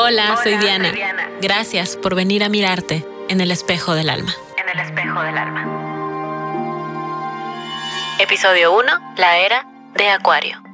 Hola, soy, Diana. Gracias por venir a mirarte en el espejo del alma. En el espejo del alma. Episodio 1, la era de Acuario.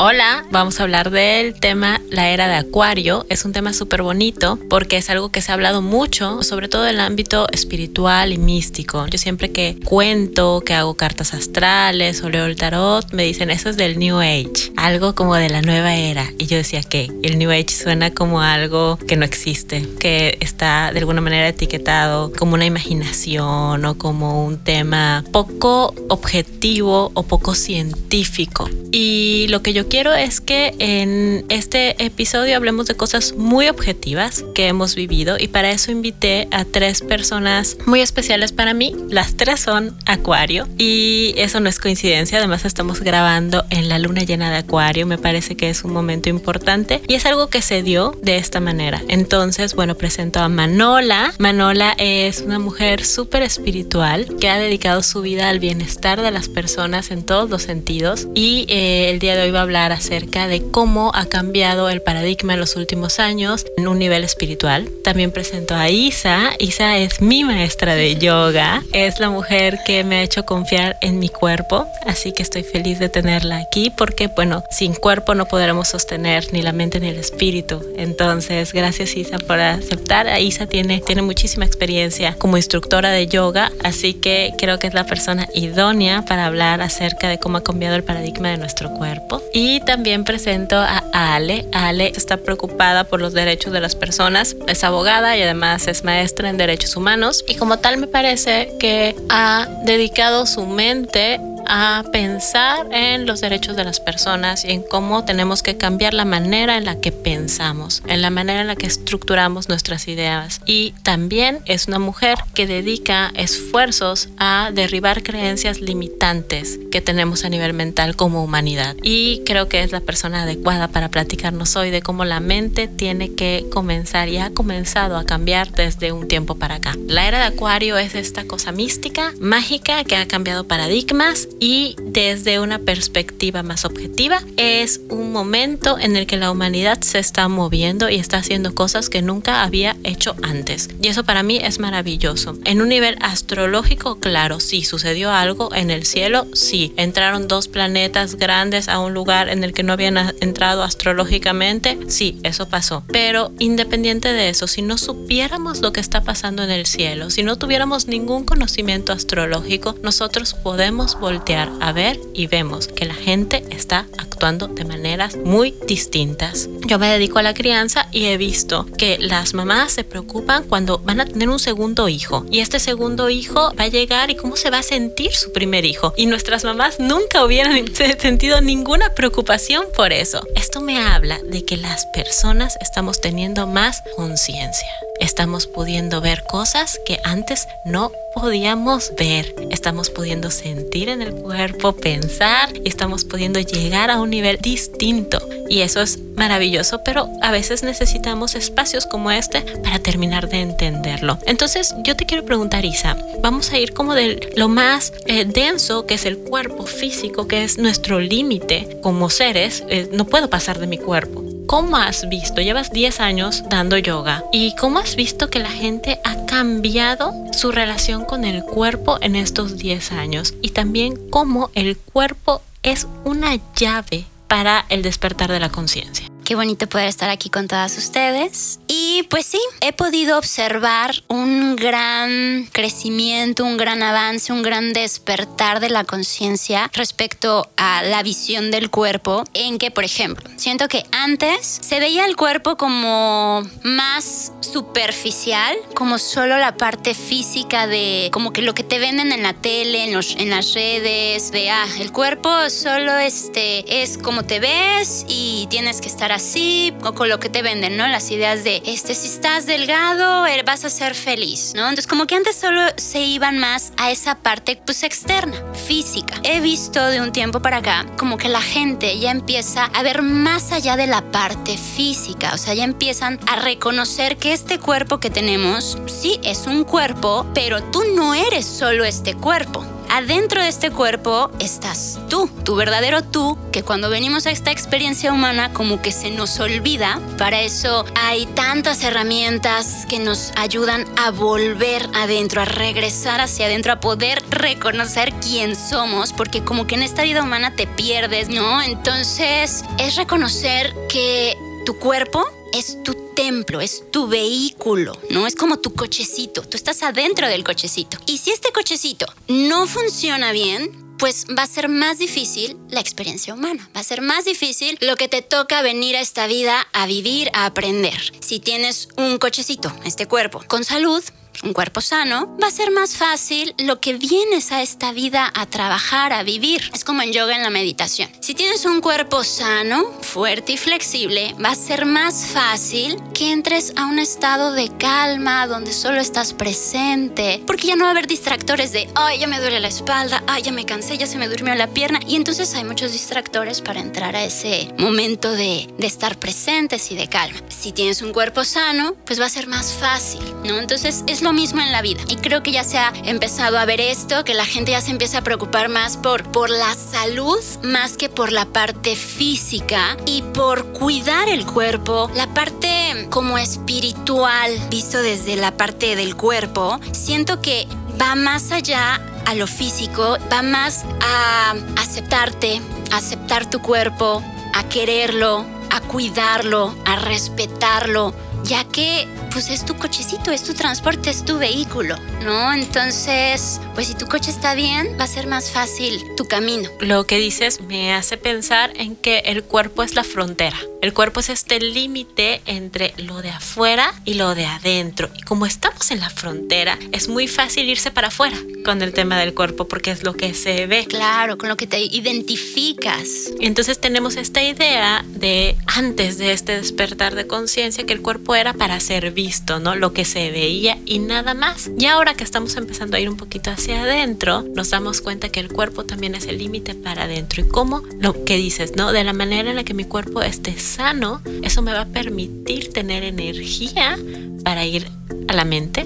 Hola, vamos a hablar del tema la era de Acuario. Es un tema súper bonito porque es algo que se ha hablado mucho, sobre todo en el ámbito espiritual y místico. Yo siempre que cuento, que hago cartas astrales o leo el tarot, me dicen eso es del New Age, algo como de la nueva era. Y yo decía que el New Age suena como algo que no existe, que está de alguna manera etiquetado como una imaginación o como un tema poco objetivo o poco científico. Y lo que yo quiero es que en este episodio hablemos de cosas muy objetivas que hemos vivido y para eso invité a tres personas muy especiales para mí. Las tres son Acuario y eso no es coincidencia, además estamos grabando en la luna llena de Acuario, me parece que es un momento importante y es algo que se dio de esta manera. Entonces, bueno, presento a Manola. Manola es una mujer súper espiritual que ha dedicado su vida al bienestar de las personas en todos los sentidos y eh, el día de hoy va a hablar acerca de cómo ha cambiado el paradigma en los últimos años en un nivel espiritual. También presento a Isa. Isa es mi maestra de yoga. Es la mujer que me ha hecho confiar en mi cuerpo. Así que estoy feliz de tenerla aquí porque, bueno, sin cuerpo no podremos sostener ni la mente ni el espíritu. Entonces, gracias Isa por aceptar. Isa tiene, tiene muchísima experiencia como instructora de yoga, así que creo que es la persona idónea para hablar acerca de cómo ha cambiado el paradigma de nuestro cuerpo. Y y también presento a Ale. Ale está preocupada por los derechos de las personas, es abogada y además es maestra en derechos humanos. Y como tal me parece que ha dedicado su mente a pensar en los derechos de las personas y en cómo tenemos que cambiar la manera en la que pensamos, en la manera en la que estructuramos nuestras ideas. Y también es una mujer que dedica esfuerzos a derribar creencias limitantes que tenemos a nivel mental como humanidad. Y creo que es la persona adecuada para platicarnos hoy de cómo la mente tiene que comenzar y ha comenzado a cambiar desde un tiempo para acá. La era de Acuario es esta cosa mística, mágica, que ha cambiado paradigmas y desde una perspectiva más objetiva es un momento en el que la humanidad se está moviendo y está haciendo cosas que nunca había hecho antes. Y eso para mí es maravilloso. En un nivel astrológico, claro, sí, sucedió algo en el cielo, sí, entraron dos planetas grandes a un lugar en el que no habían entrado astrológicamente, sí, eso pasó. Pero independiente de eso, si no supiéramos lo que está pasando en el cielo, si no tuviéramos ningún conocimiento astrológico, nosotros podemos a ver y vemos que la gente está actuando de maneras muy distintas. Yo me dedico a la crianza y he visto que las mamás se preocupan cuando van a tener un segundo hijo y este segundo hijo va a llegar y cómo se va a sentir su primer hijo y nuestras mamás nunca hubieran sentido ninguna preocupación por eso. Esto me habla de que las personas estamos teniendo más conciencia estamos pudiendo ver cosas que antes no podíamos ver. Estamos pudiendo sentir en el cuerpo, pensar y estamos pudiendo llegar a un nivel distinto. Y eso es maravilloso, pero a veces necesitamos espacios como este para terminar de entenderlo. Entonces yo te quiero preguntar, Isa, vamos a ir como de lo más eh, denso que es el cuerpo físico, que es nuestro límite como seres. Eh, no puedo pasar de mi cuerpo. ¿Cómo has visto? Llevas 10 años dando yoga y cómo has visto que la gente ha cambiado su relación con el cuerpo en estos 10 años y también cómo el cuerpo es una llave para el despertar de la conciencia. Qué bonito poder estar aquí con todas ustedes. Y pues sí, he podido observar un gran crecimiento, un gran avance, un gran despertar de la conciencia respecto a la visión del cuerpo, en que, por ejemplo, siento que antes se veía el cuerpo como más superficial, como solo la parte física de como que lo que te venden en la tele, en, los, en las redes, de ah, el cuerpo solo este es como te ves y tienes que estar así, o con lo que te venden, ¿no? Las ideas de, este, si estás delgado, er, vas a ser feliz, ¿no? Entonces, como que antes solo se iban más a esa parte, pues, externa, física. He visto de un tiempo para acá, como que la gente ya empieza a ver más allá de la parte física, o sea, ya empiezan a reconocer que este cuerpo que tenemos, sí, es un cuerpo, pero tú no eres solo este cuerpo Adentro de este cuerpo estás tú, tu verdadero tú, que cuando venimos a esta experiencia humana como que se nos olvida. Para eso hay tantas herramientas que nos ayudan a volver adentro, a regresar hacia adentro, a poder reconocer quién somos, porque como que en esta vida humana te pierdes, ¿no? Entonces es reconocer que tu cuerpo es tu templo, es tu vehículo, ¿no? Es como tu cochecito, tú estás adentro del cochecito. Y si este cochecito no funciona bien, pues va a ser más difícil la experiencia humana. Va a ser más difícil lo que te toca venir a esta vida a vivir, a aprender. Si tienes un cochecito, este cuerpo, con salud, un cuerpo sano, va a ser más fácil lo que vienes a esta vida a trabajar, a vivir. Es como en yoga, en la meditación. Si tienes un cuerpo sano, fuerte y flexible, va a ser más fácil que entres a un estado de calma donde solo estás presente, porque ya no va a haber distractores de, ay, ya me duele la espalda, ay, ya me cansé, ya se me durmió la pierna. Y entonces hay muchos distractores para entrar a ese momento de, de estar presentes y de calma. Si tienes un cuerpo sano, pues va a ser más fácil, ¿no? Entonces es lo mismo en la vida. Y creo que ya se ha empezado a ver esto, que la gente ya se empieza a preocupar más por, por la salud más que por la parte física y por cuidar el cuerpo, la parte como espiritual, visto desde la parte del cuerpo, siento que va más allá a lo físico, va más a aceptarte, aceptar tu cuerpo, a quererlo, a cuidarlo, a respetarlo, ya que pues es tu cochecito, es tu transporte, es tu vehículo, ¿no? Entonces, pues si tu coche está bien, va a ser más fácil tu camino. Lo que dices me hace pensar en que el cuerpo es la frontera. El cuerpo es este límite entre lo de afuera y lo de adentro. Y como estamos en la frontera, es muy fácil irse para afuera con el tema del cuerpo porque es lo que se ve. Claro, con lo que te identificas. Entonces tenemos esta idea de antes de este despertar de conciencia que el cuerpo era para ser visto, ¿no? Lo que se veía y nada más. Y ahora que estamos empezando a ir un poquito hacia adentro, nos damos cuenta que el cuerpo también es el límite para adentro. Y cómo lo que dices, ¿no? De la manera en la que mi cuerpo esté sano, eso me va a permitir tener energía para ir a la mente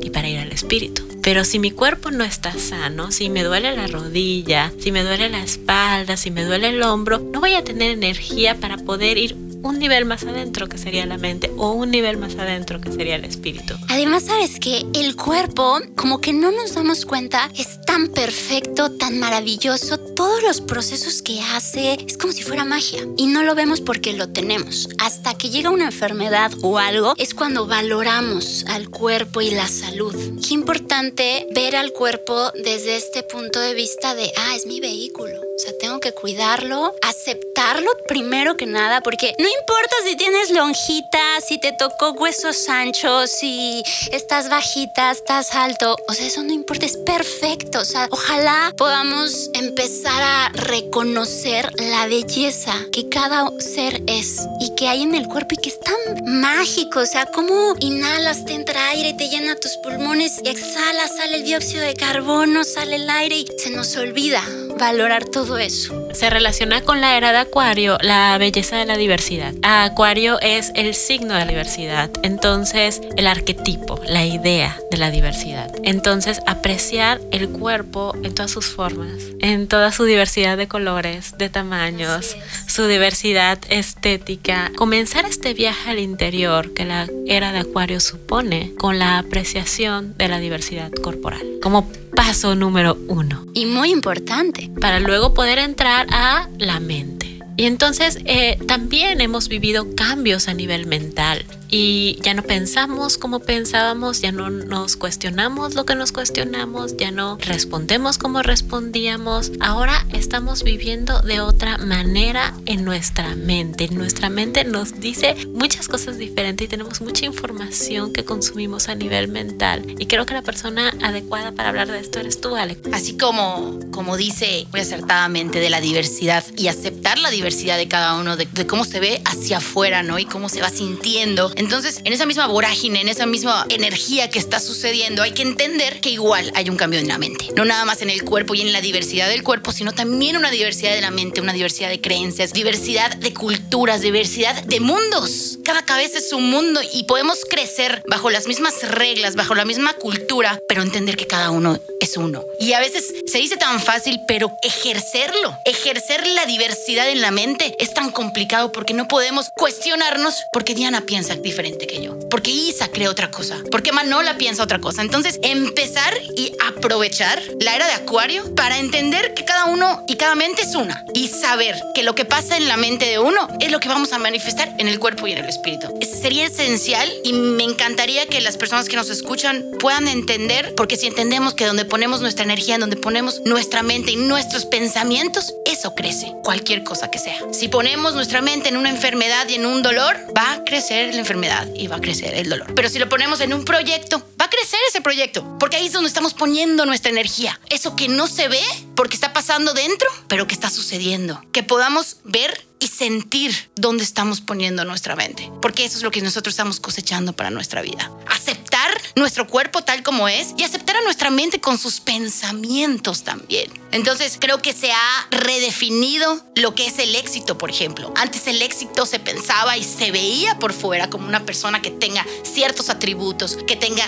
y para ir al espíritu. Pero si mi cuerpo no está sano, si me duele la rodilla, si me duele la espalda, si me duele el hombro, no voy a tener energía para poder ir un nivel más adentro que sería la mente o un nivel más adentro que sería el espíritu. Además, sabes que el cuerpo, como que no nos damos cuenta, es tan perfecto, tan maravilloso, todos los procesos que hace, es como si fuera magia. Y no lo vemos porque lo tenemos. Hasta que llega una enfermedad o algo, es cuando valoramos al cuerpo y la salud. Qué importante ver al cuerpo desde este punto de vista de, ah, es mi vehículo. O sea, tengo que cuidarlo, aceptarlo primero que nada, porque no importa si tienes lonjitas, si te tocó huesos anchos, si estás bajita, estás alto. O sea, eso no importa, es perfecto. O sea, ojalá podamos empezar a reconocer la belleza que cada ser es y que hay en el cuerpo y que es tan mágico. O sea, cómo inhalas, te entra aire, te llena tus pulmones y exhalas, sale el dióxido de carbono, sale el aire y se nos olvida valorar todo eso. Se relaciona con la era de Acuario la belleza de la diversidad. Acuario es el signo de la diversidad, entonces el arquetipo, la idea de la diversidad. Entonces apreciar el cuerpo en todas sus formas, en toda su diversidad de colores, de tamaños, su diversidad estética. Comenzar este viaje al interior que la era de Acuario supone con la apreciación de la diversidad corporal. Como paso número uno. Y muy importante. Para luego poder entrar a la mente. Y entonces eh, también hemos vivido cambios a nivel mental y ya no pensamos como pensábamos, ya no nos cuestionamos lo que nos cuestionamos, ya no respondemos como respondíamos. Ahora estamos viviendo de otra manera en nuestra mente. Nuestra mente nos dice muchas cosas diferentes y tenemos mucha información que consumimos a nivel mental. Y creo que la persona adecuada para hablar de esto eres tú, Alex. Así como, como dice muy acertadamente de la diversidad y aceptar la diversidad de cada uno, de, de cómo se ve hacia afuera, ¿no? Y cómo se va sintiendo Entonces, en esa misma vorágine, en esa misma energía que está sucediendo, hay que entender que igual hay un cambio en la mente. No nada más en el cuerpo y en la diversidad del cuerpo, sino también una diversidad de la mente, una diversidad de creencias, diversidad de culturas, diversidad de mundos. Cada cabeza es un mundo y podemos crecer bajo las mismas reglas, bajo la misma cultura, pero entender que cada uno es uno. Y a veces se dice tan fácil, pero ejercerlo, ejercer la diversidad en la mente es tan complicado porque no podemos cuestionarnos porque Diana piensa diferente que yo, porque Isa cree otra cosa, porque Manola piensa otra cosa. Entonces, empezar y aprovechar la era de Acuario para entender que cada uno y cada mente es una y saber que lo que pasa en la mente de uno es lo que vamos a manifestar en el cuerpo y en el espíritu. Sería esencial y me encantaría que las personas que nos escuchan puedan entender, porque si entendemos que donde ponemos nuestra energía, donde ponemos nuestra mente y nuestros pensamientos, eso crece, cualquier cosa que sea. Si ponemos nuestra mente en una enfermedad y en un dolor, va a crecer la enfermedad y va a crecer el dolor. Pero si lo ponemos en un proyecto, va a crecer ese proyecto, porque ahí es donde estamos poniendo nuestra energía. Eso que no se ve porque está pasando dentro, pero que está sucediendo. Que podamos ver y sentir dónde estamos poniendo nuestra mente, porque eso es lo que nosotros estamos cosechando para nuestra vida. Aceptar nuestro cuerpo tal como es y aceptar a nuestra mente con sus pensamientos también. Entonces creo que se ha redefinido lo que es el éxito, por ejemplo. Antes el éxito se pensaba y se veía por fuera como una persona que tenga ciertos atributos, que tenga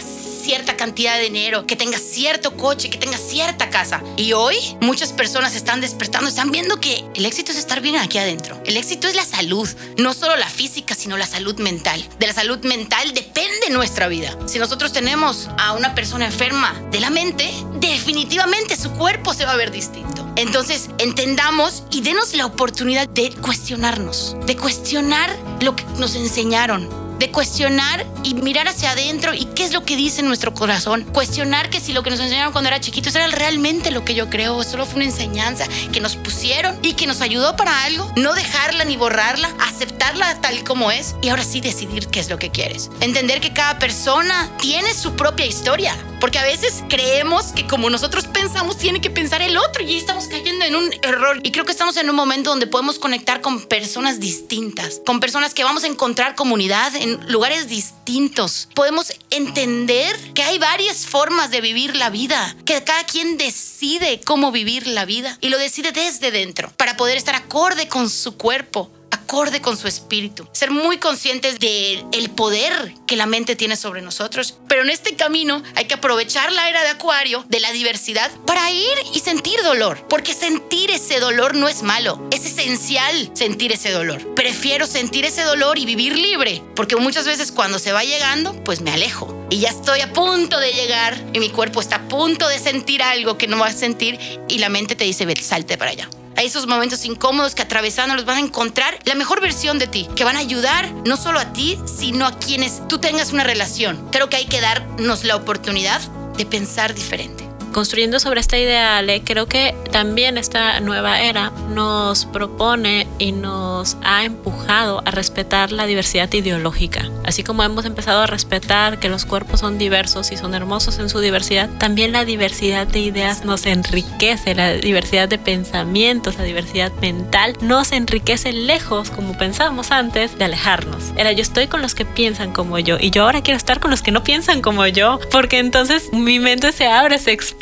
cierta cantidad de dinero, que tenga cierto coche, que tenga cierta casa. Y hoy muchas personas están despertando, están viendo que el éxito es estar bien aquí adentro. El éxito es la salud, no solo la física, sino la salud mental. De la salud mental depende nuestra vida. Si nosotros tenemos a una persona enferma de la mente, definitivamente su cuerpo se va a ver distinto. Entonces, entendamos y denos la oportunidad de cuestionarnos, de cuestionar lo que nos enseñaron, de cuestionar y mirar hacia adentro y qué es lo que dice nuestro corazón. Cuestionar que si lo que nos enseñaron cuando era chiquitos era realmente lo que yo creo, o solo fue una enseñanza que nos pusieron y que nos ayudó para algo. No dejarla ni borrarla, aceptarla tal como es y ahora sí decidir qué es lo que quieres. Entender que cada persona tiene su propia historia. Porque a veces creemos que como nosotros pensamos, tiene que pensar el otro y estamos cayendo en un error. Y creo que estamos en un momento donde podemos conectar con personas distintas, con personas que vamos a encontrar comunidad en lugares distintos. Podemos entender que hay varias formas de vivir la vida, que cada quien decide cómo vivir la vida y lo decide desde dentro para poder estar acorde con su cuerpo acorde con su espíritu. Ser muy conscientes del el poder que la mente tiene sobre nosotros. Pero en este camino hay que aprovechar la era de Acuario, de la diversidad, para ir y sentir dolor. Porque sentir ese dolor no es malo. Es esencial sentir ese dolor. Prefiero sentir ese dolor y vivir libre. Porque muchas veces cuando se va llegando, pues me alejo. Y ya estoy a punto de llegar y mi cuerpo está a punto de sentir algo que no va a sentir y la mente te dice, salte para allá a esos momentos incómodos que atravesándolos van a encontrar la mejor versión de ti, que van a ayudar no solo a ti, sino a quienes tú tengas una relación. Creo que hay que darnos la oportunidad de pensar diferente construyendo sobre esta idea, Ale, creo que también esta nueva era nos propone y nos ha empujado a respetar la diversidad ideológica. Así como hemos empezado a respetar que los cuerpos son diversos y son hermosos en su diversidad, también la diversidad de ideas nos enriquece, la diversidad de pensamientos, la diversidad mental nos enriquece lejos, como pensábamos antes, de alejarnos. Era yo estoy con los que piensan como yo y yo ahora quiero estar con los que no piensan como yo, porque entonces mi mente se abre, se expande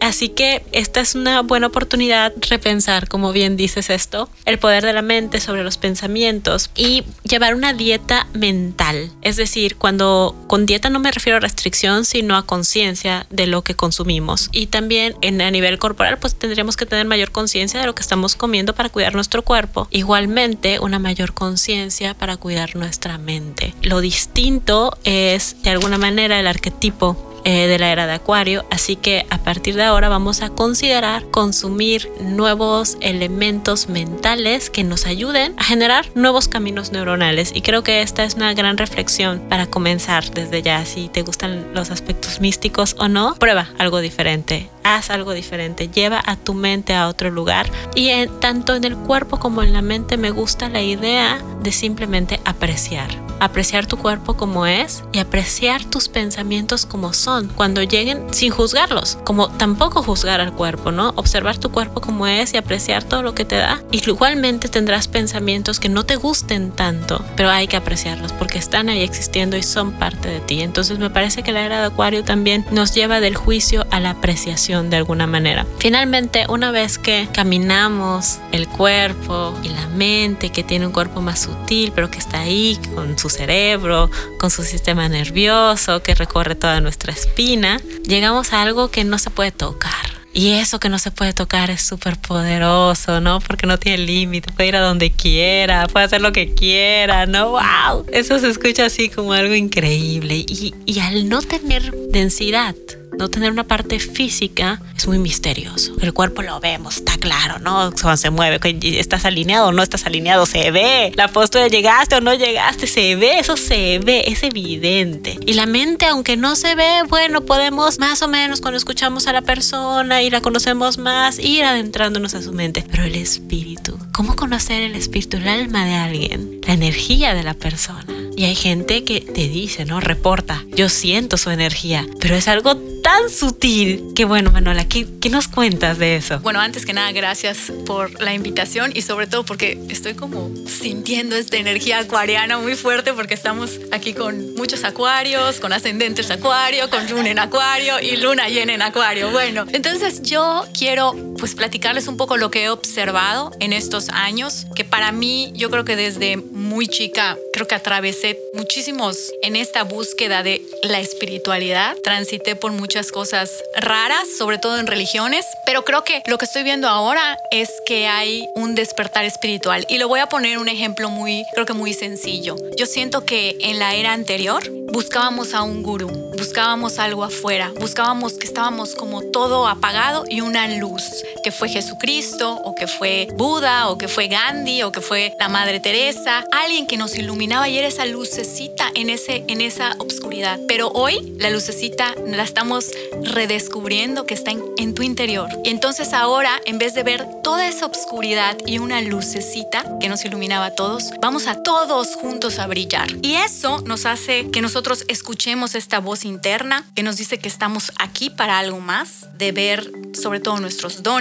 Así que esta es una buena oportunidad repensar, como bien dices esto, el poder de la mente sobre los pensamientos y llevar una dieta mental. Es decir, cuando con dieta no me refiero a restricción, sino a conciencia de lo que consumimos. Y también en, a nivel corporal, pues tendríamos que tener mayor conciencia de lo que estamos comiendo para cuidar nuestro cuerpo. Igualmente, una mayor conciencia para cuidar nuestra mente. Lo distinto es, de alguna manera, el arquetipo eh, de la era de Acuario, así que a partir de ahora vamos a considerar consumir nuevos elementos mentales que nos ayuden a generar nuevos caminos neuronales. Y creo que esta es una gran reflexión para comenzar desde ya, si te gustan los aspectos místicos o no, prueba algo diferente, haz algo diferente, lleva a tu mente a otro lugar. Y tanto en el cuerpo como en la mente me gusta la idea de simplemente apreciar. Apreciar tu cuerpo como es y apreciar tus pensamientos como son, cuando lleguen sin juzgarlos, como tampoco juzgar al cuerpo, ¿no? Observar tu cuerpo como es y apreciar todo lo que te da. Y igualmente tendrás pensamientos que no te gusten tanto, pero hay que apreciarlos porque están ahí existiendo y son parte de ti. Entonces me parece que la era de Acuario también nos lleva del juicio a la apreciación de alguna manera. Finalmente, una vez que caminamos el cuerpo y la mente, que tiene un cuerpo más sutil, pero que está ahí con su cerebro, con su sistema nervioso, que recorre toda nuestra espina, llegamos a algo que no se puede tocar y eso que no se puede tocar es súper poderoso, ¿no? Porque no tiene límite, puede ir a donde quiera, puede hacer lo que quiera, ¿no? ¡Wow! Eso se escucha así como algo increíble. Y, y al no tener densidad, no tener una parte física es muy misterioso. El cuerpo lo vemos, está claro, ¿no? Cuando se mueve, estás alineado o no estás alineado, se ve. La postura, llegaste o no llegaste, se ve, eso se ve, es evidente. Y la mente, aunque no se ve, bueno, podemos más o menos cuando escuchamos a la persona y la conocemos más, ir adentrándonos a su mente. Pero el espíritu, ¿cómo conocer el espíritu, el alma de alguien, la energía de la persona? Y hay gente que te dice, ¿no? Reporta, yo siento su energía, pero es algo tan sutil que bueno, Manuela, ¿qué, ¿qué, nos cuentas de eso? Bueno, antes que nada, gracias por la invitación y sobre todo porque estoy como sintiendo esta energía acuariana muy fuerte porque estamos aquí con muchos acuarios, con ascendentes acuario, con luna en acuario y luna llena en acuario. Bueno, entonces yo quiero pues platicarles un poco lo que he observado en estos años, que para mí yo creo que desde muy chica creo que atravesé muchísimos en esta búsqueda de la espiritualidad, transité por muchas cosas raras, sobre todo en religiones, pero creo que lo que estoy viendo ahora es que hay un despertar espiritual. Y lo voy a poner un ejemplo muy, creo que muy sencillo. Yo siento que en la era anterior buscábamos a un gurú, buscábamos algo afuera, buscábamos que estábamos como todo apagado y una luz, que fue Jesucristo o que fue Buda o que fue Gandhi o que fue la Madre Teresa, alguien que nos iluminaba y era esa lucecita en, ese, en esa obscuridad. Pero hoy la lucecita la estamos redescubriendo que está en, en tu interior. Y entonces ahora, en vez de ver toda esa obscuridad y una lucecita que nos iluminaba a todos, vamos a todos juntos a brillar. Y eso nos hace que nosotros escuchemos esta voz interna que nos dice que estamos aquí para algo más, de ver sobre todo nuestros dones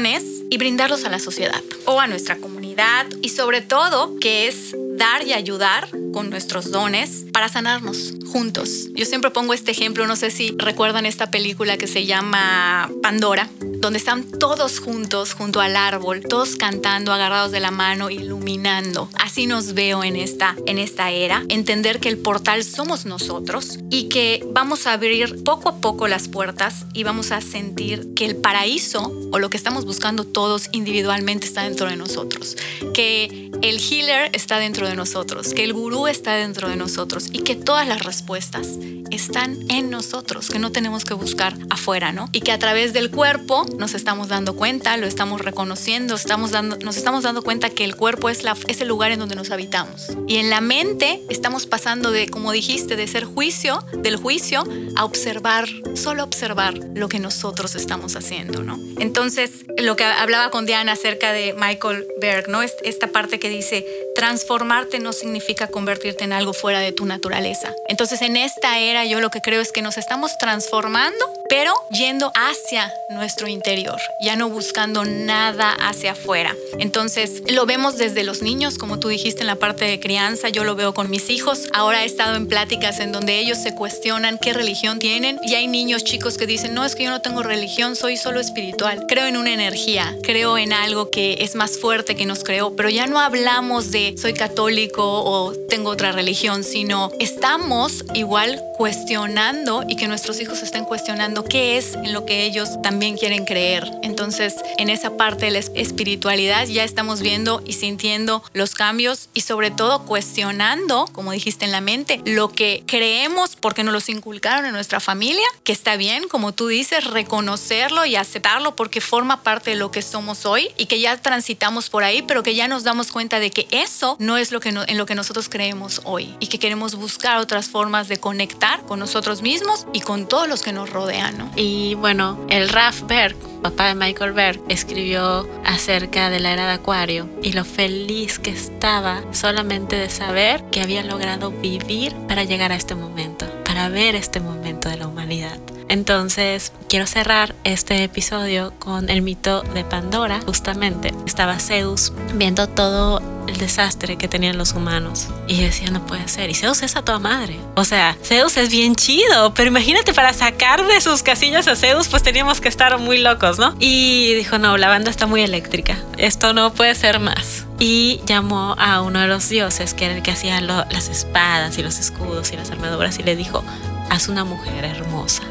y brindarlos a la sociedad o a nuestra comunidad y sobre todo que es dar y ayudar con nuestros dones para sanarnos juntos. Yo siempre pongo este ejemplo, no sé si recuerdan esta película que se llama Pandora, donde están todos juntos junto al árbol, todos cantando, agarrados de la mano, iluminando. Así nos veo en esta en esta era, entender que el portal somos nosotros y que vamos a abrir poco a poco las puertas y vamos a sentir que el paraíso o lo que estamos buscando todos individualmente está dentro de nosotros, que el healer está dentro de nosotros, que el gurú está dentro de nosotros y que todas las respuestas están en nosotros, que no tenemos que buscar afuera, ¿no? Y que a través del cuerpo nos estamos dando cuenta, lo estamos reconociendo, estamos dando, nos estamos dando cuenta que el cuerpo es, la, el lugar en donde nos habitamos. Y en la mente estamos pasando de, como dijiste, de ser juicio, del juicio, a observar, solo observar lo que nosotros estamos haciendo, ¿no? Entonces, lo que hablaba con Diana acerca de Michael Berg, ¿no? Esta parte que dice, transformarte no significa convertirte en algo fuera de tu naturaleza. Entonces, en esta era yo lo que creo es que nos estamos transformando, pero yendo hacia nuestro interior, ya no buscando nada hacia afuera. Entonces, lo vemos desde los niños, como tú dijiste en la parte de crianza, yo lo veo con mis hijos. Ahora he estado en pláticas en donde ellos se cuestionan qué religión tienen y hay niños chicos que dicen, no, es que yo no tengo religión, soy solo espiritual. Creo en una energía, creo en algo que es más fuerte que nos creó, pero ya no hablamos de soy católico o tengo otra religión, sino estamos igual cuestionando y que nuestros hijos estén cuestionando qué es en lo que ellos también quieren creer. Entonces, en esa parte de la espiritualidad ya estamos viendo y sintiendo los cambios y sobre todo cuestionando, como dijiste en la mente, lo que creemos porque nos los inculcaron en nuestra familia, que está bien, como tú dices, reconocerlo y aceptarlo porque forma parte de lo que somos hoy y que ya transitamos por ahí, pero que ya nos damos cuenta cuenta de que eso no es lo que en lo que nosotros creemos hoy y que queremos buscar otras formas de conectar con nosotros mismos y con todos los que nos rodean. Y bueno, el Raf Berg, papá de Michael Berg, escribió acerca de la era de Acuario y lo feliz que estaba solamente de saber que había logrado vivir para llegar a este momento, para ver este momento de la humanidad. Entonces, quiero cerrar este episodio con el mito de Pandora. Justamente estaba Zeus viendo todo el desastre que tenían los humanos y decía, no puede ser. Y Zeus es a toda madre. O sea, Zeus es bien chido, pero imagínate para sacar de sus casillas a Zeus, pues teníamos que estar muy locos, ¿no? Y dijo, no, la banda está muy eléctrica. Esto no puede ser más y llamó a uno de los dioses, que era el que hacía las espadas y los escudos y las armaduras, y le dijo, haz una mujer hermosa.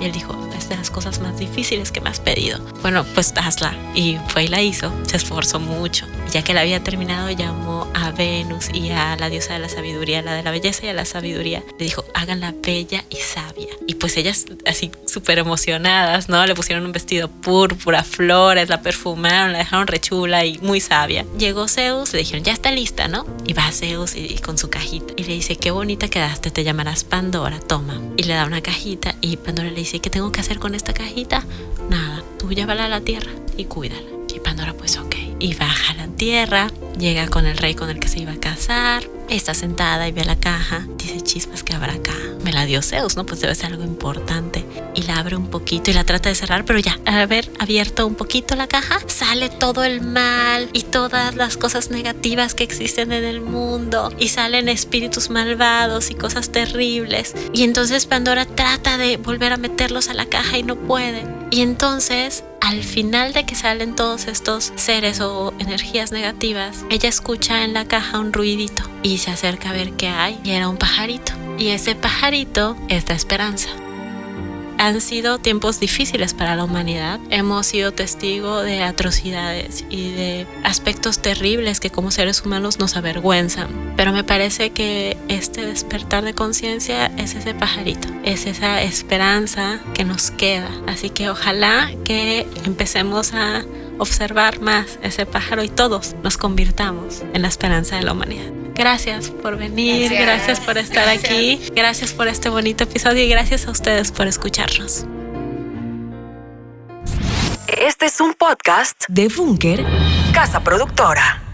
Y él dijo, es de las cosas más difíciles que me has pedido. Bueno, pues hazla. Y fue y la hizo. Se esforzó mucho. Y ya que la había terminado, llamó a Venus y a la diosa de la sabiduría, la de la belleza y a la sabiduría. Le dijo, háganla bella y sabia. Y pues ellas así súper emocionadas, ¿no? Le pusieron un vestido púrpura, flores, la perfumaron, la dejaron rechula y muy sabia. Llegó Zeus, le dijeron, ya está lista, ¿no? Y va Zeus y, con su cajita. Y le dice, qué bonita quedaste, te llamarás Pandora, toma. Y le da una cajita y Pandora le dice, ¿qué tengo que hacer con esta cajita? Nada, tú llévala a la tierra y cuídala. Y baja la tierra, llega con el rey con el que se iba a casar, está sentada y ve la caja, dice chispas que habrá acá. Me la dio Zeus, ¿no? Pues debe ser algo importante. Y la abre un poquito y la trata de cerrar, pero ya, al haber abierto un poquito la caja, sale todo el mal y todas las cosas negativas que existen en el mundo. Y salen espíritus malvados y cosas terribles. Y entonces Pandora trata de volver a meterlos a la caja y no puede. Y entonces al final de que salen todos estos seres o energías negativas, ella escucha en la caja un ruidito y se acerca a ver qué hay y era un pajarito. Y ese pajarito es la esperanza han sido tiempos difíciles para la humanidad. Hemos sido testigo de atrocidades y de aspectos terribles que como seres humanos nos avergüenzan. Pero me parece que este despertar de conciencia es ese pajarito, es esa esperanza que nos queda. Así que ojalá que empecemos a observar más ese pájaro y todos nos convirtamos en la esperanza de la humanidad. Gracias por venir, gracias, por estar aquí, gracias por este bonito episodio y gracias a ustedes por escucharnos. Este es un podcast de Bunker, casa productora.